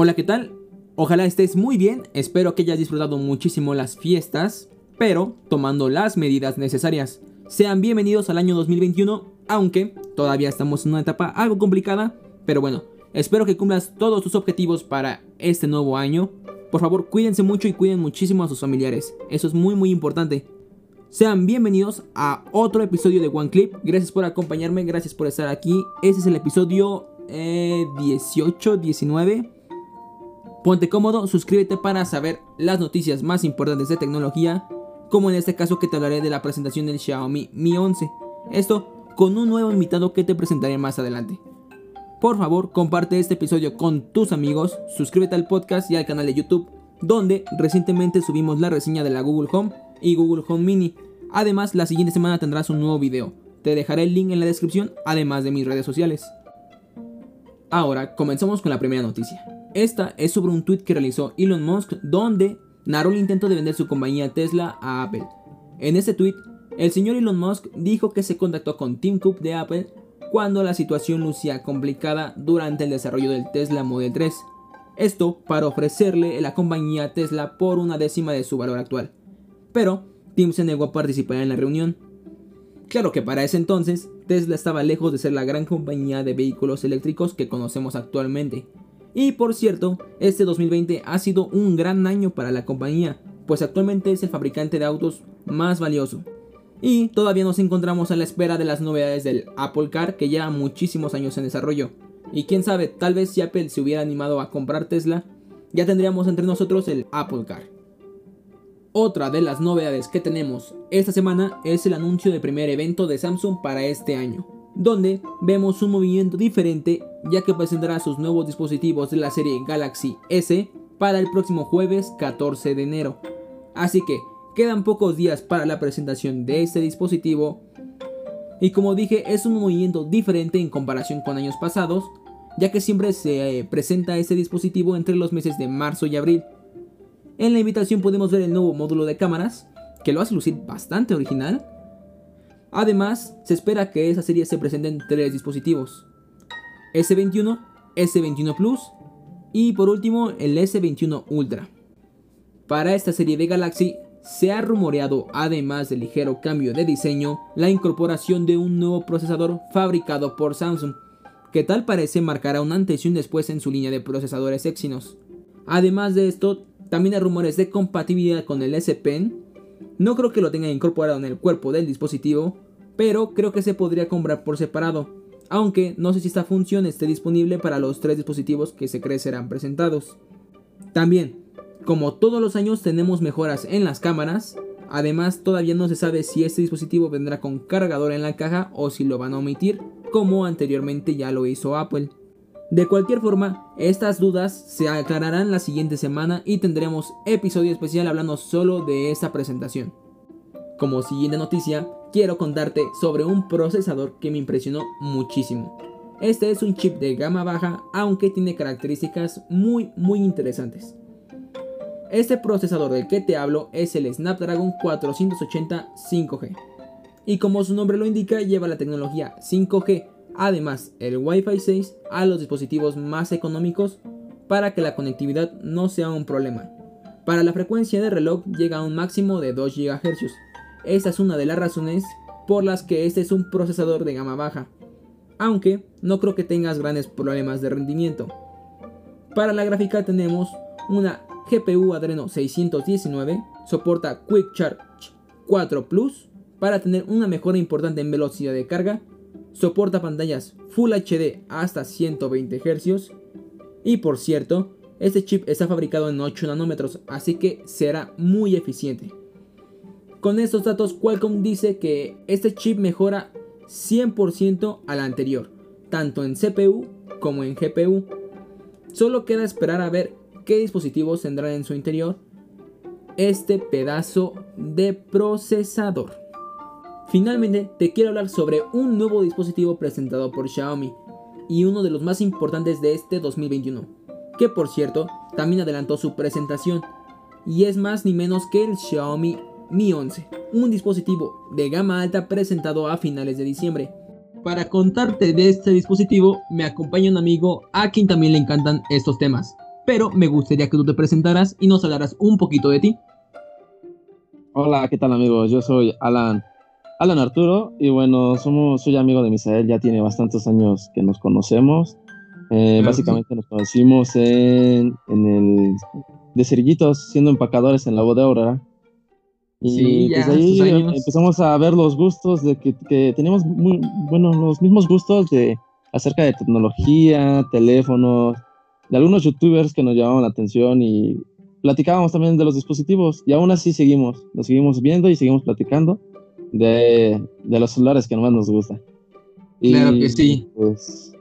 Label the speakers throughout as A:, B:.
A: Hola, ¿qué tal? Ojalá estés muy bien, espero que hayas disfrutado muchísimo las fiestas, pero tomando las medidas necesarias. Sean bienvenidos al año 2021, aunque todavía estamos en una etapa algo complicada, pero bueno, espero que cumplas todos tus objetivos para este nuevo año. Por favor, cuídense mucho y cuiden muchísimo a sus familiares, eso es muy muy importante. Sean bienvenidos a otro episodio de One Clip. Gracias por acompañarme, gracias por estar aquí. Este es el episodio 18, eh, 19. Ponte cómodo, suscríbete para saber las noticias más importantes de tecnología, como en este caso que te hablaré de la presentación del Xiaomi Mi 11. Esto con un nuevo invitado que te presentaré más adelante. Por favor, comparte este episodio con tus amigos, suscríbete al podcast y al canal de YouTube, donde recientemente subimos la reseña de la Google Home y Google Home Mini. Además, la siguiente semana tendrás un nuevo video. Te dejaré el link en la descripción, además de mis redes sociales. Ahora, comenzamos con la primera noticia. Esta es sobre un tweet que realizó Elon Musk donde narró el intento de vender su compañía Tesla a Apple. En este tweet, el señor Elon Musk dijo que se contactó con Tim Cook de Apple cuando la situación lucía complicada durante el desarrollo del Tesla Model 3. Esto para ofrecerle la compañía Tesla por una décima de su valor actual. Pero Tim se negó a participar en la reunión. Claro que para ese entonces, Tesla estaba lejos de ser la gran compañía de vehículos eléctricos que conocemos actualmente, y por cierto, este 2020 ha sido un gran año para la compañía, pues actualmente es el fabricante de autos más valioso. Y todavía nos encontramos a la espera de las novedades del Apple Car que lleva muchísimos años en desarrollo. Y quién sabe, tal vez si Apple se hubiera animado a comprar Tesla, ya tendríamos entre nosotros el Apple Car. Otra de las novedades que tenemos esta semana es el anuncio del primer evento de Samsung para este año donde vemos un movimiento diferente ya que presentará sus nuevos dispositivos de la serie Galaxy S para el próximo jueves 14 de enero. Así que quedan pocos días para la presentación de este dispositivo y como dije es un movimiento diferente en comparación con años pasados ya que siempre se eh, presenta este dispositivo entre los meses de marzo y abril. En la invitación podemos ver el nuevo módulo de cámaras que lo hace lucir bastante original Además, se espera que esa serie se presente en tres dispositivos. S21, S21 Plus y por último el S21 Ultra. Para esta serie de Galaxy se ha rumoreado, además del ligero cambio de diseño, la incorporación de un nuevo procesador fabricado por Samsung, que tal parece marcará un antes y un después en su línea de procesadores Exynos. Además de esto, también hay rumores de compatibilidad con el S Pen no creo que lo tengan incorporado en el cuerpo del dispositivo, pero creo que se podría comprar por separado, aunque no sé si esta función esté disponible para los tres dispositivos que se cree serán presentados. También, como todos los años tenemos mejoras en las cámaras, además todavía no se sabe si este dispositivo vendrá con cargador en la caja o si lo van a omitir, como anteriormente ya lo hizo Apple. De cualquier forma, estas dudas se aclararán la siguiente semana y tendremos episodio especial hablando solo de esta presentación. Como siguiente noticia, quiero contarte sobre un procesador que me impresionó muchísimo. Este es un chip de gama baja, aunque tiene características muy muy interesantes. Este procesador del que te hablo es el Snapdragon 480 5G. Y como su nombre lo indica, lleva la tecnología 5G además el Wi-Fi 6 a los dispositivos más económicos para que la conectividad no sea un problema. Para la frecuencia de reloj llega a un máximo de 2 GHz. Esta es una de las razones por las que este es un procesador de gama baja, aunque no creo que tengas grandes problemas de rendimiento. Para la gráfica tenemos una GPU Adreno 619, soporta Quick Charge 4 Plus para tener una mejora importante en velocidad de carga soporta pantallas Full HD hasta 120 Hz y por cierto, este chip está fabricado en 8 nanómetros, así que será muy eficiente. Con estos datos, Qualcomm dice que este chip mejora 100% al anterior, tanto en CPU como en GPU. Solo queda esperar a ver qué dispositivos tendrán en su interior este pedazo de procesador. Finalmente, te quiero hablar sobre un nuevo dispositivo presentado por Xiaomi y uno de los más importantes de este 2021, que por cierto también adelantó su presentación, y es más ni menos que el Xiaomi Mi 11, un dispositivo de gama alta presentado a finales de diciembre. Para contarte de este dispositivo me acompaña un amigo a quien también le encantan estos temas. pero me gustaría que tú te presentaras y nos hablaras un poquito de ti.
B: Hola, ¿qué tal amigos? Yo soy Alan, Alan Arturo y bueno, somos, soy amigo de Misael, ya tiene bastantes años que nos conocemos. Eh, básicamente nos conocimos en, en el de cerillitos, siendo empacadores en la bodega Aurora. Y pues ahí empezamos a ver los gustos de que, que teníamos muy, bueno, los mismos gustos de acerca de tecnología, teléfonos, de algunos youtubers que nos llamaban la atención y platicábamos también de los dispositivos y aún así seguimos, nos seguimos viendo y seguimos platicando de, de los celulares que más nos gustan.
A: claro que sí.
B: Pues,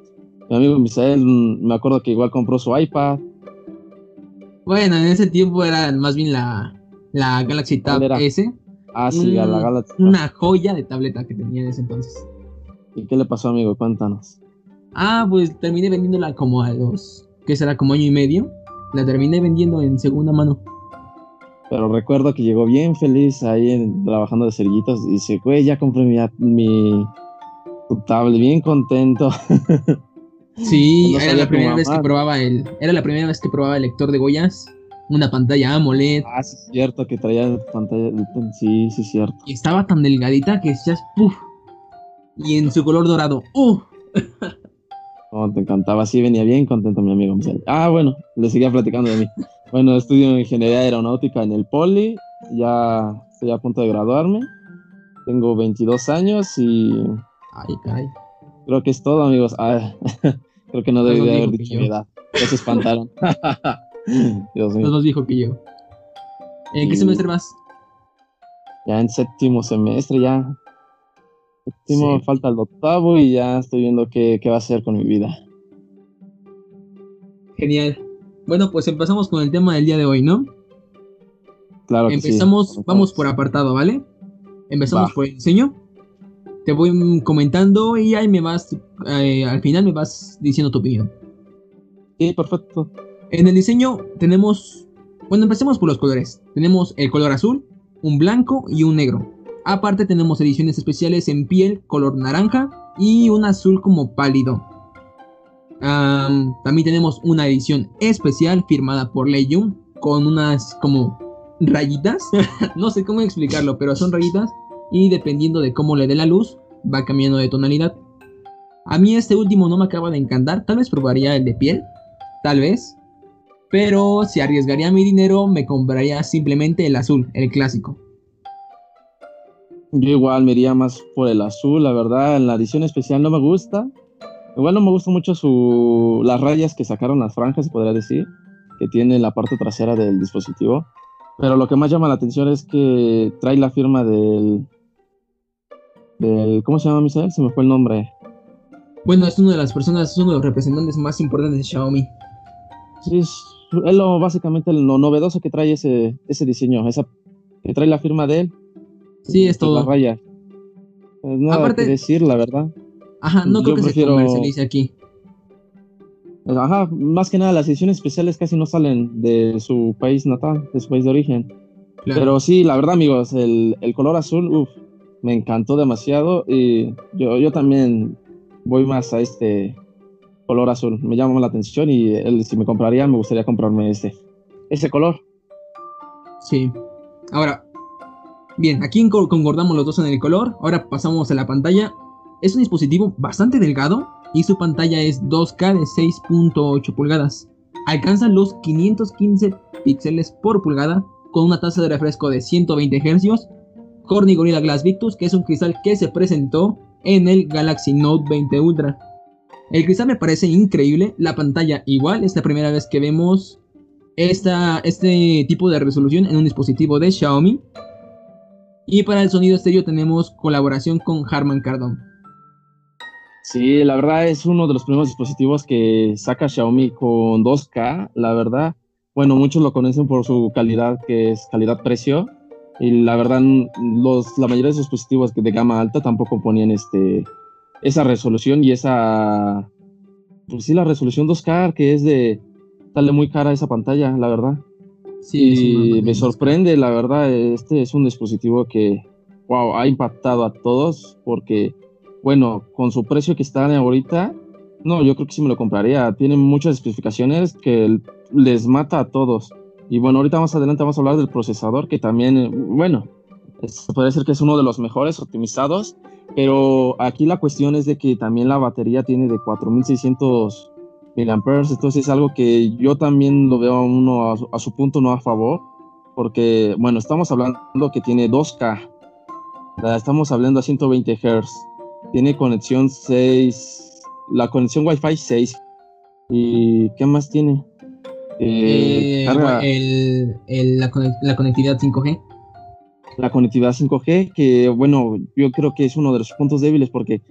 B: mi amigo Misael, me acuerdo que igual compró su iPad.
A: Bueno, en ese tiempo era más bien la, la Galaxy Tab S.
B: Ah, sí, la Galaxy
A: Una joya de tableta que tenía en ese entonces.
B: ¿Y qué le pasó, amigo? Cuéntanos.
A: Ah, pues terminé vendiéndola como a los, ¿qué será? Como año y medio. La terminé vendiendo en segunda mano.
B: Pero recuerdo que llegó bien feliz ahí trabajando de cerillitos y dice, güey, ya compré mi, mi tablet, bien contento.
A: Sí, era la primera vez que probaba el, era la primera vez que probaba el lector de Goyas, una pantalla AMOLED.
B: Ah, sí, es cierto, que traía pantalla, sí, sí, cierto.
A: Y estaba tan delgadita que decías, puff, y en su color dorado, ¡uh!
B: Oh, te encantaba, sí, venía bien contento mi amigo. Ah, bueno, le seguía platicando de mí. Bueno, estudio ingeniería aeronáutica en el Poli, ya estoy a punto de graduarme. Tengo 22 años y...
A: Ay, caray.
B: Creo que es todo, amigos. Creo que no debí haber dicho mi edad. Ya se espantaron.
A: Dios mío. nos dijo que yo. ¿En qué semestre vas?
B: Ya en séptimo semestre, ya Último, falta el octavo y ya estoy viendo qué, va a hacer con mi vida.
A: Genial. Bueno, pues empezamos con el tema del día de hoy, ¿no?
B: Claro. Que
A: empezamos, vamos por apartado, ¿vale? Empezamos por el diseño. Te voy comentando y ahí me vas, eh, al final me vas diciendo tu opinión.
B: Sí, perfecto.
A: En el diseño tenemos, bueno, empecemos por los colores. Tenemos el color azul, un blanco y un negro. Aparte tenemos ediciones especiales en piel, color naranja y un azul como pálido. También tenemos una edición especial firmada por Young con unas como rayitas. no sé cómo explicarlo, pero son rayitas y dependiendo de cómo le dé la luz va cambiando de tonalidad. A mí este último no me acaba de encantar, tal vez probaría el de piel, tal vez. Pero si arriesgaría mi dinero me compraría simplemente el azul, el clásico.
B: Yo igual me iría más por el azul, la verdad. En la edición especial no me gusta. Igual no me gusta mucho su, las rayas que sacaron las franjas, se podría decir, que tiene la parte trasera del dispositivo. Pero lo que más llama la atención es que trae la firma del. del ¿Cómo se llama, Misael? Se me fue el nombre.
A: Bueno, es una de las personas, es uno de los representantes más importantes de Xiaomi.
B: Sí, es, lo, básicamente lo novedoso que trae ese, ese diseño, esa, que trae la firma de él
A: Sí, es todo.
B: Raya. Pues nada Aparte, que decir, la verdad.
A: Ajá, no creo que prefiero... se comercialice aquí.
B: Ajá, más que nada las ediciones especiales casi no salen de su país natal, de su país de origen. Pero sí, la verdad, amigos, el, el color azul, uff, me encantó demasiado y yo, yo también voy más a este color azul. Me llama la atención y él, si me compraría, me gustaría comprarme este, ese color.
A: Sí. Ahora, Bien, aquí concordamos los dos en el color. Ahora pasamos a la pantalla. Es un dispositivo bastante delgado y su pantalla es 2K de 6.8 pulgadas. Alcanza los 515 píxeles por pulgada con una tasa de refresco de 120 Hz. Corning Gorilla Glass Victus, que es un cristal que se presentó en el Galaxy Note 20 Ultra. El cristal me parece increíble, la pantalla igual, es la primera vez que vemos esta, este tipo de resolución en un dispositivo de Xiaomi. Y para el sonido estéreo tenemos colaboración con Harman Kardon.
B: Sí, la verdad es uno de los primeros dispositivos que saca Xiaomi con 2K, la verdad. Bueno, muchos lo conocen por su calidad, que es calidad-precio. Y la verdad, los, la mayoría de sus dispositivos de gama alta tampoco ponían este, esa resolución y esa... Pues sí, la resolución 2K, que es de... Sale muy cara esa pantalla, la verdad. Sí, me sorprende, la verdad, este es un dispositivo que, wow, ha impactado a todos porque, bueno, con su precio que está ahorita, No, yo creo que sí me lo compraría. Tiene muchas especificaciones que les mata a todos. Y bueno, ahorita más adelante vamos a hablar del procesador, que también, bueno, puede decir que es uno de los mejores optimizados, pero aquí la cuestión es de que también la batería tiene de 4600 mAh, entonces es algo que yo también lo veo a uno a su, punto no a favor, porque, bueno, estamos hablando que tiene 2K, estamos hablando a 120 Hz, tiene conexión 6, la conexión Wi-Fi 6, ¿y qué más tiene?
A: Eh, el, la, la conectividad 5G
B: la conectividad 5G, que bueno, yo creo que es uno de los puntos débiles porque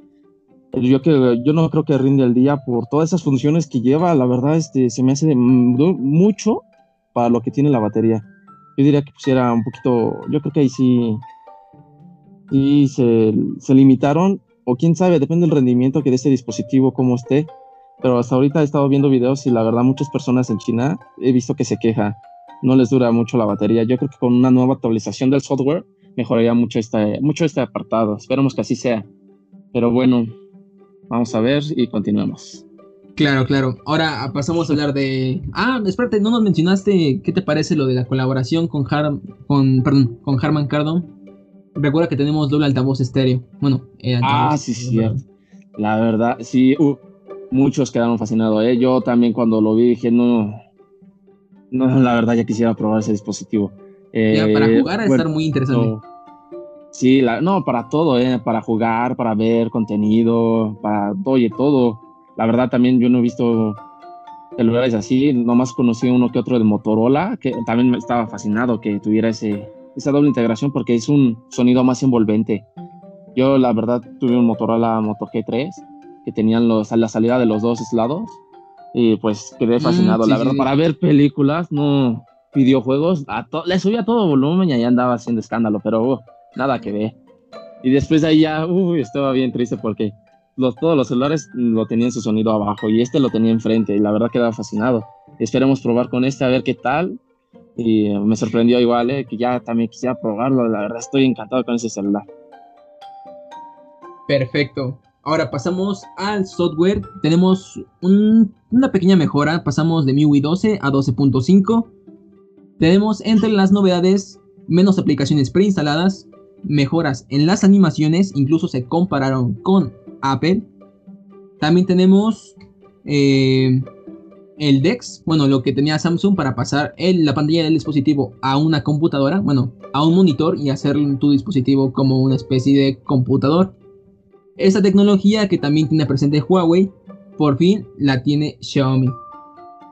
B: yo, que, yo no creo que rinde el día por todas esas funciones que lleva, la verdad este, se me hace mucho para lo que tiene la batería. Yo diría que pusiera un poquito, yo creo que ahí sí, sí se, se limitaron, o quién sabe, depende del rendimiento que de este dispositivo, cómo esté, pero hasta ahorita he estado viendo videos y la verdad muchas personas en China he visto que se quejan no les dura mucho la batería. Yo creo que con una nueva actualización del software mejoraría mucho este, mucho este apartado. Esperemos que así sea. Pero bueno, vamos a ver y continuemos.
A: Claro, claro. Ahora pasamos a hablar de. Ah, espérate, no nos mencionaste qué te parece lo de la colaboración con Har con, perdón, con Harman Kardon. Recuerda que tenemos doble altavoz estéreo. Bueno,
B: eh, Ah, sí, sí. La verdad, sí. Uh, muchos quedaron fascinados. ¿eh? Yo también cuando lo vi dije, no, no, la verdad ya quisiera probar ese dispositivo.
A: ya, para eh, jugar a estar muy interesante.
B: sí, no, para todo, eh, para jugar, para ver contenido, para oye, todo. La verdad también yo no he visto celulares así, nomás conocí uno que otro de Motorola, que también me estaba fascinado que tuviera ese, esa doble integración porque es un sonido más envolvente. Yo la verdad tuve un Motorola Moto G3 que tenían los, a la salida de los dos lados y pues quedé mm, fascinado, la verdad, para ver películas, no videojuegos, a le subía todo volumen y ahí andaba haciendo escándalo, pero uh, nada que ver. Y después de ahí ya, uy, estaba bien triste porque los, todos los celulares lo tenían su sonido abajo y este lo tenía enfrente y la verdad quedaba fascinado. Esperemos probar con este a ver qué tal. Y me sorprendió igual, eh, que ya también quisiera probarlo. La verdad estoy encantado con ese celular.
A: Perfecto. Ahora pasamos al software. Tenemos una pequeña mejora. Pasamos de MIUI 12 a 12.5. Tenemos entre las novedades menos aplicaciones preinstaladas, mejoras en las animaciones, incluso se compararon con Apple. También tenemos eh, el DeX, bueno, lo que tenía Samsung para pasar la pantalla del dispositivo a una computadora, bueno, a un monitor y hacer tu dispositivo como una especie de computador. Esta tecnología que también tiene presente Huawei, por fin la tiene Xiaomi.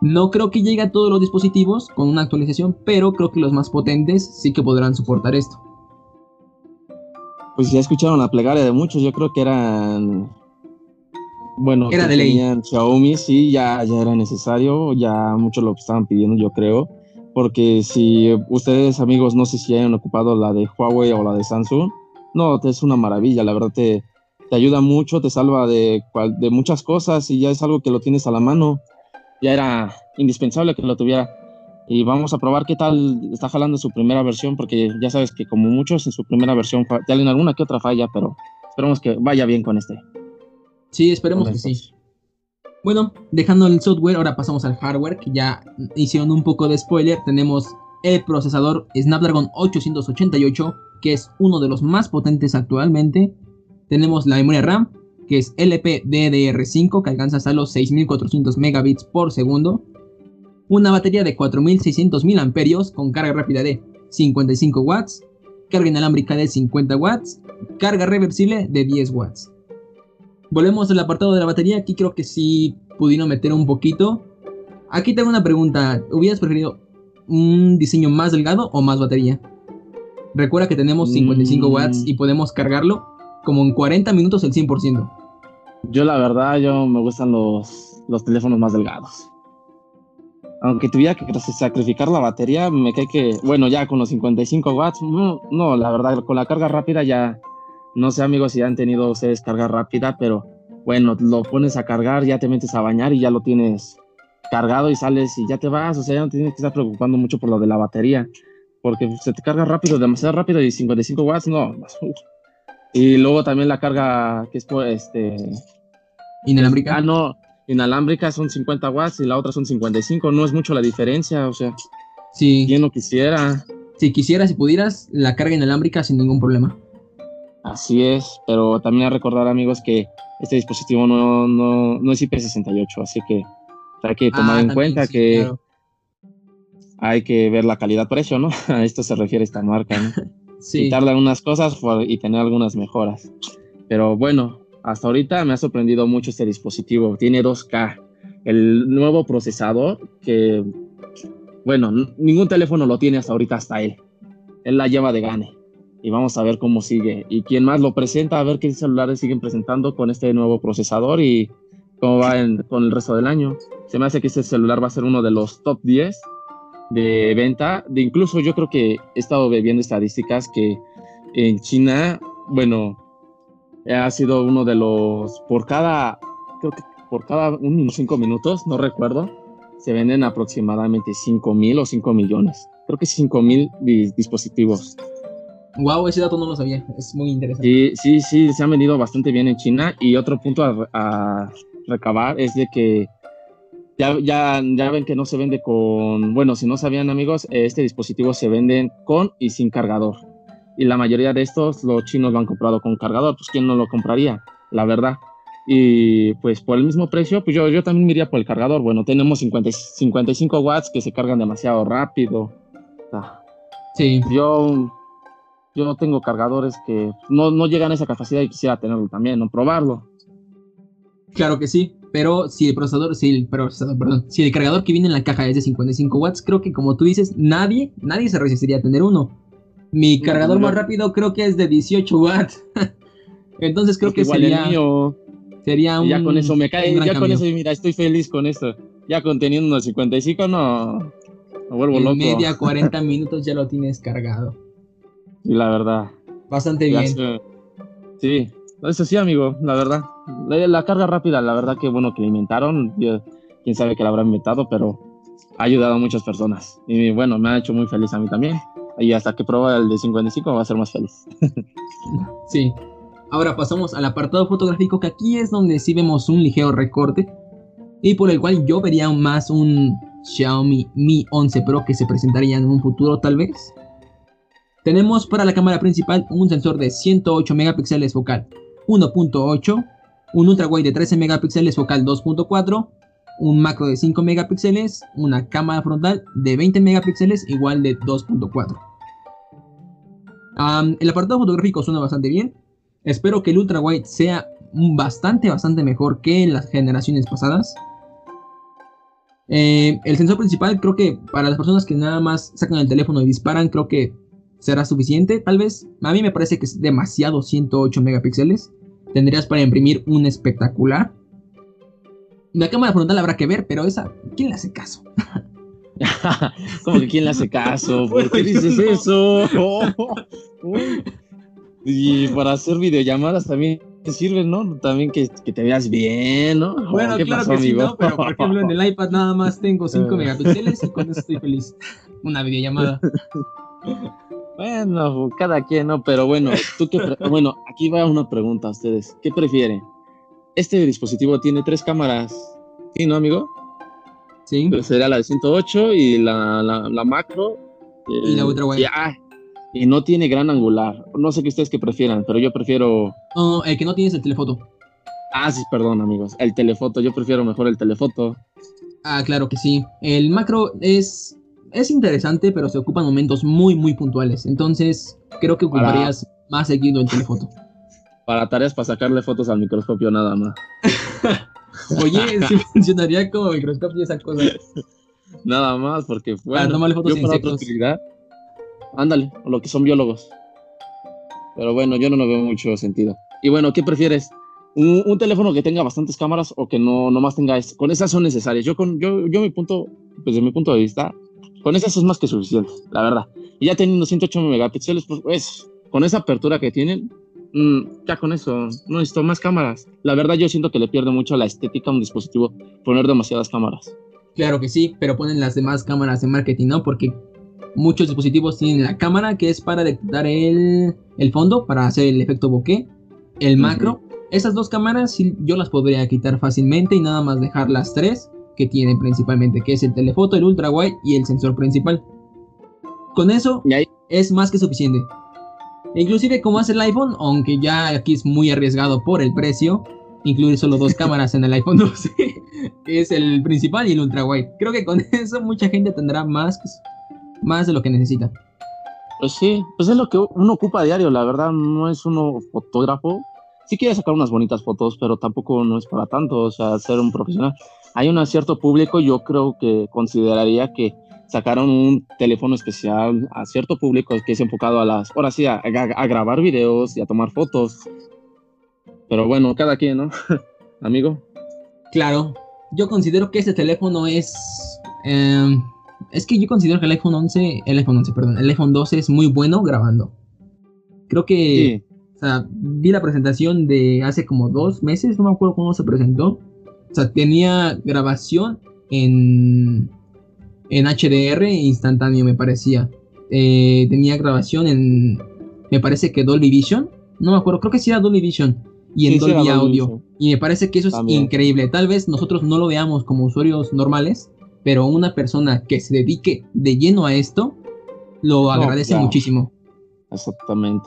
A: No creo que llegue a todos los dispositivos con una actualización, pero creo que los más potentes sí que podrán soportar esto.
B: Pues ya escucharon la plegaria de muchos, yo creo que eran bueno,
A: era de ley.
B: Xiaomi sí, ya, ya era necesario, ya muchos lo estaban pidiendo, yo creo, porque si ustedes amigos no sé si hayan ocupado la de Huawei o la de Samsung, no, es una maravilla, la verdad te, te ayuda mucho, te salva de, de muchas cosas y ya es algo que lo tienes a la mano. Ya era indispensable que lo tuviera. Y vamos a probar qué tal está jalando su primera versión, porque ya sabes que como muchos en su primera versión tienen alguna que otra falla, pero esperemos que vaya bien con este.
A: Sí, esperemos que sí. Bueno, dejando el software, ahora pasamos al hardware, que ya hicieron un poco de spoiler. Tenemos el procesador Snapdragon 888, que es uno de los más potentes actualmente. Tenemos la memoria RAM, que es LPDDR5, que alcanza hasta los 6400 megabits por segundo. Una batería de 4600 mAh con carga rápida de 55 watts, carga inalámbrica de 50 watts, carga reversible de 10 watts. Volvemos al apartado de la batería, aquí creo que sí pudieron meter un poquito. Aquí tengo una pregunta, ¿hubieras preferido un diseño más delgado o más batería? Recuerda que tenemos 55 watts y podemos cargarlo como en 40 minutos el 100%.
B: Yo la verdad, yo me gustan los, los teléfonos más delgados. Aunque tuviera que sacrificar la batería, me cae que, bueno, ya con los 55 watts, no, no, la verdad, con la carga rápida ya, no sé amigos si han tenido ustedes carga rápida, pero bueno, lo pones a cargar, ya te metes a bañar y ya lo tienes cargado y sales y ya te vas, o sea, ya no tienes que estar preocupando mucho por lo de la batería, porque se te carga rápido, demasiado rápido y 55 watts, no, y luego también la carga que es por este.
A: Inalámbrica.
B: Ah, no. inalámbrica son 50 watts y la otra son 55. No es mucho la diferencia, o sea.
A: Sí.
B: ¿Quién lo quisiera?
A: Si quisieras, si pudieras, la carga inalámbrica sin ningún problema.
B: Así es, pero también a recordar, amigos, que este dispositivo no, no, no es IP68, así que hay que tomar
A: Ah,
B: en cuenta
A: sí,
B: que
A: claro.
B: hay que ver la calidad-precio, ¿no? A esto se refiere esta marca, ¿no?
A: Sí.
B: quitarle algunas cosas y tener algunas mejoras. Pero bueno, hasta ahorita me ha sorprendido mucho este dispositivo. Tiene 2K, el nuevo procesador que, bueno, ningún teléfono lo tiene hasta ahorita, hasta él. Él la lleva de gane. Y vamos a ver cómo sigue. Y quién más lo presenta, a ver qué celulares siguen presentando con este nuevo procesador y cómo va en- con el resto del año. Se me hace que este celular va a ser uno de los top 10 de venta. De incluso yo creo que he estado viendo estadísticas que en China, bueno, ha sido uno de los por cada, creo que por cada un minuto, cinco minutos, no recuerdo, se venden aproximadamente 5 mil o 5 millones. Creo que 5 mil dispositivos.
A: Wow, ese dato no lo sabía. Es muy interesante.
B: Sí, sí, sí, se han vendido bastante bien en China. Y otro punto a, a recabar es de que ya, ya, ya ven que no se vende con, bueno, si no sabían amigos, este dispositivo se venden con y sin cargador. Y la mayoría de estos los chinos lo han comprado con cargador, pues ¿quién no lo compraría? La verdad. Y pues por el mismo precio, pues yo, yo también me iría por el cargador. Bueno, tenemos 50, y- 55 watts que se cargan demasiado rápido. Ah,
A: Sí.
B: yo, yo tengo cargadores que no, no llegan a esa capacidad y quisiera tenerlo también, no probarlo.
A: Claro que sí, pero si el procesador, si el procesador, perdón, si el cargador que viene en la caja es de 55 watts, creo que como tú dices, nadie, nadie se resistiría a tener uno. Mi
B: No,
A: cargador
B: no.
A: más rápido creo que es de 18 watts. Entonces creo que sería,
B: mío.
A: sería un
B: ya con eso me cae, ya con eso, mira, estoy feliz con esto. Ya conteniendo unos 55, no, me vuelvo
A: En
B: loco.
A: media 40 minutos ya lo tienes cargado.
B: Sí, la verdad.
A: Bastante bien.
B: Sí, eso sí, amigo, la verdad. La, la carga rápida, la verdad que bueno que la inventaron. Yo- quién sabe que la habrá inventado, pero ha ayudado a muchas personas. Y bueno, me ha hecho muy feliz a mí también. Y hasta que prueba el de 55 va a ser más feliz.
A: Sí. Ahora pasamos al apartado fotográfico, que aquí es donde sí vemos un ligero recorte. Y por el cual yo vería más un Xiaomi Mi 11 Pro que se presentaría en un futuro tal vez. Tenemos para la cámara principal un sensor de 108 megapíxeles focal 1.8, un ultra wide de 13 megapíxeles focal 2.4, un macro de 5 megapíxeles, una cámara frontal de 20 megapíxeles igual de 2.4. Am, el apartado fotográfico suena bastante bien. Espero que el ultra wide sea bastante, bastante mejor que en las generaciones pasadas. Eh, el sensor principal creo que para las personas que nada más sacan el teléfono y disparan creo que será suficiente. Tal vez a mí me parece que es demasiado 108 megapíxeles. Tendrías para imprimir un espectacular. La cámara frontal habrá que ver, pero esa, ¿quién le hace caso?
B: Como que quién le hace caso, ¿por qué
A: Bueno,
B: dices eso? Y para hacer videollamadas también te sirve, ¿no? También que, que te veas bien, ¿no?
A: Bueno,
B: ¿Qué
A: claro
B: pasó,
A: que sí,
B: amigo?
A: ¿no? Pero por ejemplo en el iPad nada más tengo 5
B: Eh.
A: megapíxeles y con eso estoy feliz. Una videollamada.
B: Bueno, cada quien, ¿no? Pero bueno, tú qué bueno, aquí va una pregunta a ustedes. ¿Qué prefieren? Este dispositivo tiene tres cámaras, ¿sí, no, amigo?
A: ¿Sí?
B: Pues sería la de 108 y la, la, la macro. eh,
A: Y la ultra wide.
B: Y, ah, y no tiene gran angular. No sé qué ustedes que prefieran, pero yo prefiero.
A: No, el que no tienes el telefoto.
B: Ah, sí, perdón, amigos. El telefoto, yo prefiero mejor el telefoto.
A: Ah, claro que sí. El macro es, es interesante, pero se ocupa en momentos muy, muy puntuales. Entonces, creo que
B: Para-
A: ocuparías más seguido el telefoto.
B: Para tareas para sacarle fotos al microscopio nada más.
A: Oye, sí funcionaría como microscopio esa cosa.
B: Nada más, porque bueno,
A: tomarle fotos
B: yo para otra utilidad. Ándale, o lo que son biólogos. Pero bueno, yo no lo veo mucho sentido. Y bueno, ¿qué prefieres? ¿Un, un teléfono que tenga bastantes cámaras o que no nomás tenga es- con esas son necesarias? Yo con yo yo mi punto, pues, desde mi punto de vista, con esas es más que suficiente, la verdad. Y ya teniendo 108 megapíxeles, pues, pues, con esa apertura que tienen, mm, ya con eso, no necesito más cámaras. La verdad yo siento que le pierde mucho la estética a un dispositivo poner demasiadas cámaras.
A: Claro que sí, pero ponen las demás cámaras de marketing, ¿no? Porque muchos dispositivos tienen la cámara que es para detectar el, el fondo, para hacer el efecto bokeh, el macro, Esas dos cámaras yo las podría quitar fácilmente y nada más dejar las tres que tienen principalmente, que es el telefoto, el ultra wide y el sensor principal. Con eso es más que suficiente. Inclusive como hace el iPhone, aunque ya aquí es muy arriesgado por el precio, incluir solo dos cámaras en el iPhone 12, que es el principal y el ultra wide. Creo que con eso mucha gente tendrá más, más de lo que necesita.
B: Pues sí, pues es lo que uno ocupa a diario, la verdad, no es uno fotógrafo. Sí quiere sacar unas bonitas fotos, pero tampoco no es para tanto, o sea, ser un profesional. Hay un cierto público, yo creo que consideraría que sacaron un teléfono especial a cierto público que es enfocado a las, ahora sí, a, grabar videos y a tomar fotos. Pero bueno, cada quien, ¿no? Amigo.
A: Claro, yo considero que este teléfono es... Em, es que yo considero que el iPhone 11, el iPhone 11, perdón, el iPhone 12 es muy bueno grabando. Creo que, o sea, vi la presentación de hace como dos meses, no me acuerdo cómo se presentó. O sea, tenía grabación en, en HDR instantáneo, me parecía. Eh, tenía grabación en, me parece que Dolby Vision. No me acuerdo, creo que sí era Dolby Vision. Y en Dolby Audio. Y me parece que eso es increíble. Tal vez nosotros no lo veamos como usuarios normales, pero una persona que se dedique de lleno a esto lo agradece muchísimo.
B: Exactamente.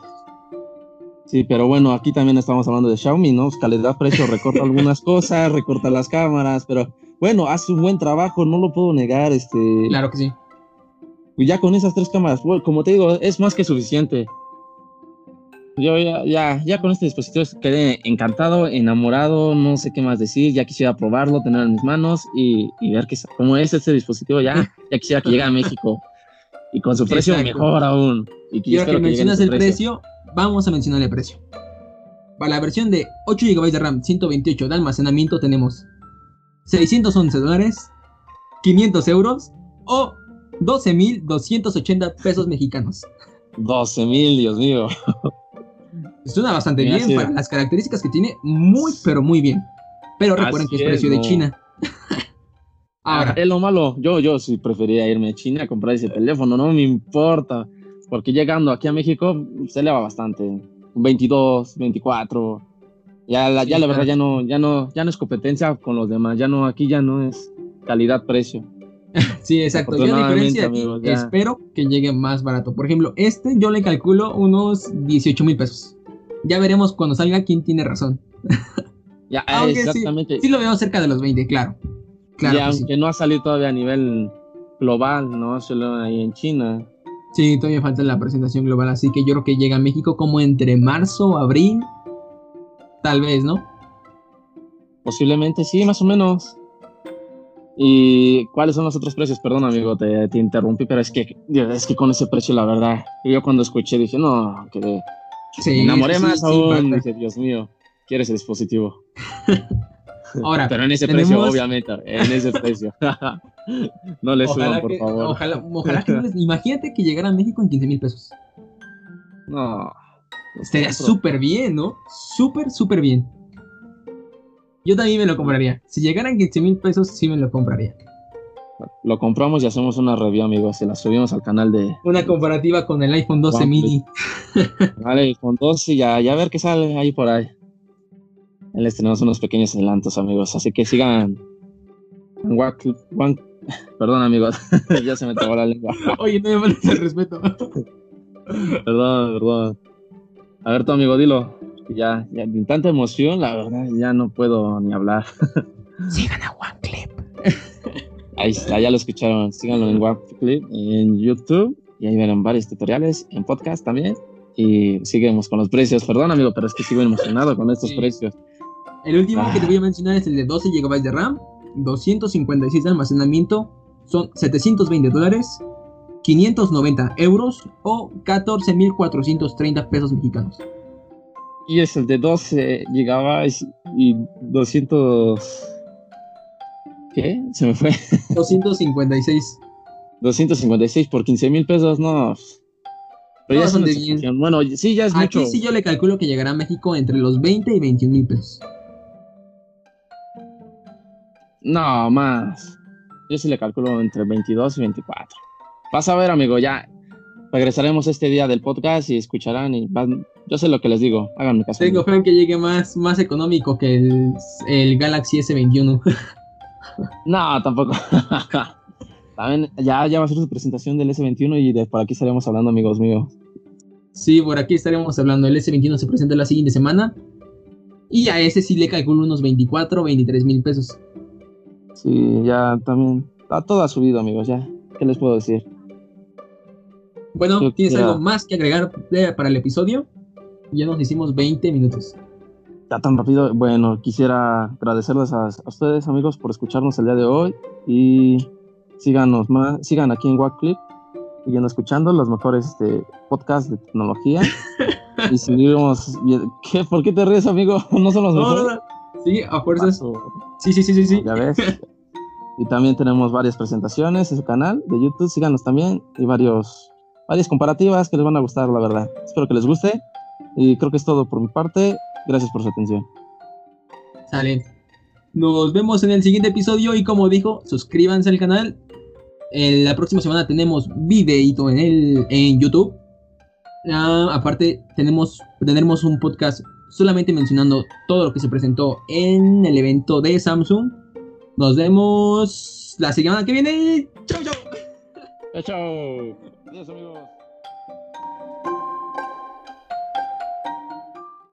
B: Sí, pero bueno, aquí también estamos hablando de Xiaomi, ¿no? Calidad-precio recorta algunas cosas, recorta las cámaras, pero bueno, hace un buen trabajo, no lo puedo negar, este...
A: Claro que sí.
B: Y ya con esas tres cámaras, bueno, como te digo, es más que suficiente. Yo ya, ya, ya con este dispositivo quedé encantado, enamorado, no sé qué más decir, ya quisiera probarlo, tenerlo en mis manos y, ver qué, cómo es este dispositivo, ya, ya quisiera que llegue a México. Y con su precio mejor aún.
A: Y, que, que mencionas el precio. Vamos a mencionar el precio. Para la versión de 8 GB de RAM, 128 de almacenamiento tenemos 611 dólares, 500 euros o 12.280 pesos mexicanos.
B: 12.000, Dios mío.
A: Suena bastante bien para las características que tiene, muy pero muy bien. Pero recuerden que es precio de China.
B: Ahora. Es lo malo, yo, yo sí preferiría irme a China a comprar ese teléfono, no me importa. Porque llegando aquí a México se eleva bastante. 22, 24. Ya la, ya la verdad ya no, ya no, ya no es competencia con los demás. Ya no, aquí ya no es calidad-precio.
A: sí, exacto. Yo la diferencia espero que llegue más barato. Por ejemplo, este yo le calculo unos 18 mil pesos. Ya veremos cuando salga quién tiene razón.
B: Ya, exactamente.
A: Sí, lo veo cerca de los 20, claro. claro
B: y aunque no ha salido todavía a nivel global, ¿no? Solo ahí en China.
A: Sí, todavía falta la presentación global, así que yo creo que llega a México como entre marzo, abril, tal vez, ¿no?
B: Posiblemente sí, más o menos. ¿Y cuáles son los otros precios? Perdón, amigo, te, te interrumpí, pero es que, es que con ese precio, la verdad, yo cuando escuché dije, no, que me enamoré más aún. Dice, Dios mío, ¿quieres el dispositivo?
A: Ahora,
B: pero en ese precio, obviamente, en ese precio. no le suban, por favor.
A: Ojalá, ojalá que imagínate que llegara a México en 15 mil pesos.
B: No.
A: Estaría súper bien, ¿no? Súper, súper bien. Yo también me lo compraría. Si llegaran 15 mil pesos, sí me lo compraría.
B: Lo compramos y hacemos una review, amigos. Y la subimos al canal de.
A: Una comparativa con el iPhone 12 mini.
B: Vale, iPhone 12 y ya, ya a ver qué sale ahí por ahí. Les tenemos unos pequeños adelantos, amigos. Así que sigan. Perdón, amigos. ya se me trabó la lengua.
A: Oye, no me falta el respeto.
B: perdón, perdón. A ver, tu amigo, dilo. Ya, ya, en tanta emoción, la verdad, ya no puedo ni hablar.
A: Sigan a OneClip.
B: Ahí está, ya lo escucharon. Síganlo en Warpclip, en YouTube, y ahí verán varios tutoriales, en podcast también. Y seguimos con los precios. Perdón, amigo, pero es que sigo emocionado con estos precios.
A: El último que te voy a mencionar es el de 12 GB de RAM, 256 de almacenamiento, son 720 dólares, 590 euros o 14.430 pesos mexicanos.
B: Y es el de 12 GB y 200 ¿Qué? Se me fue.
A: 256.
B: 256 por 15 mil pesos, no. Pero ya es una Bueno, sí, ya es
A: Aquí sí yo le calculo que llegará a México entre los 20 y 21 mil pesos.
B: No, más. Yo sí le calculo entre 22 y 24. Vas a ver, amigo, ya. regresaremos este día del podcast y escucharán y yo sé lo que les digo, háganme caso.
A: Tengo fe en que llegue más, más económico que el, el Galaxy S21.
B: no, tampoco. También ya, ya va a ser su presentación del S21 y de por aquí estaremos hablando, amigos míos.
A: Sí, por aquí estaremos hablando. El S21 se presenta la siguiente semana. Y a ese sí le calculo unos 24, 23 mil pesos.
B: Sí, ya también. A todo ha subido, amigos, ya. ¿Qué les puedo decir?
A: Bueno, ¿tienes algo más que agregar para el episodio? Ya nos hicimos 20 minutos.
B: Ya tan rápido. Bueno, quisiera agradecerles a, a ustedes, amigos, por escucharnos el día de hoy. Y síganos más, sigan aquí en Wackclip, siguiendo escuchando los mejores este, podcasts de tecnología. y seguimos. ¿Qué? ¿Por qué te ríes, amigo? ¿No son los mejores?
A: Sí, a fuerzas. Sí, sí, sí, sí, sí.
B: Ya ves. y también tenemos varias presentaciones en su canal de YouTube. Síganos también. Y varios, varias comparativas que les van a gustar, la verdad. Espero que les guste. Y creo que es todo por mi parte. Gracias por su atención.
A: Sale. Nos vemos en el siguiente episodio y como dijo, suscríbanse al canal, la próxima semana tenemos videito en, el, en YouTube. Ah, aparte, tenemos, tendremos un podcast solamente mencionando todo lo que se presentó en el evento de Samsung. Nos vemos la semana que viene. Chau, chau.
B: Chau, chau. Adiós, amigos.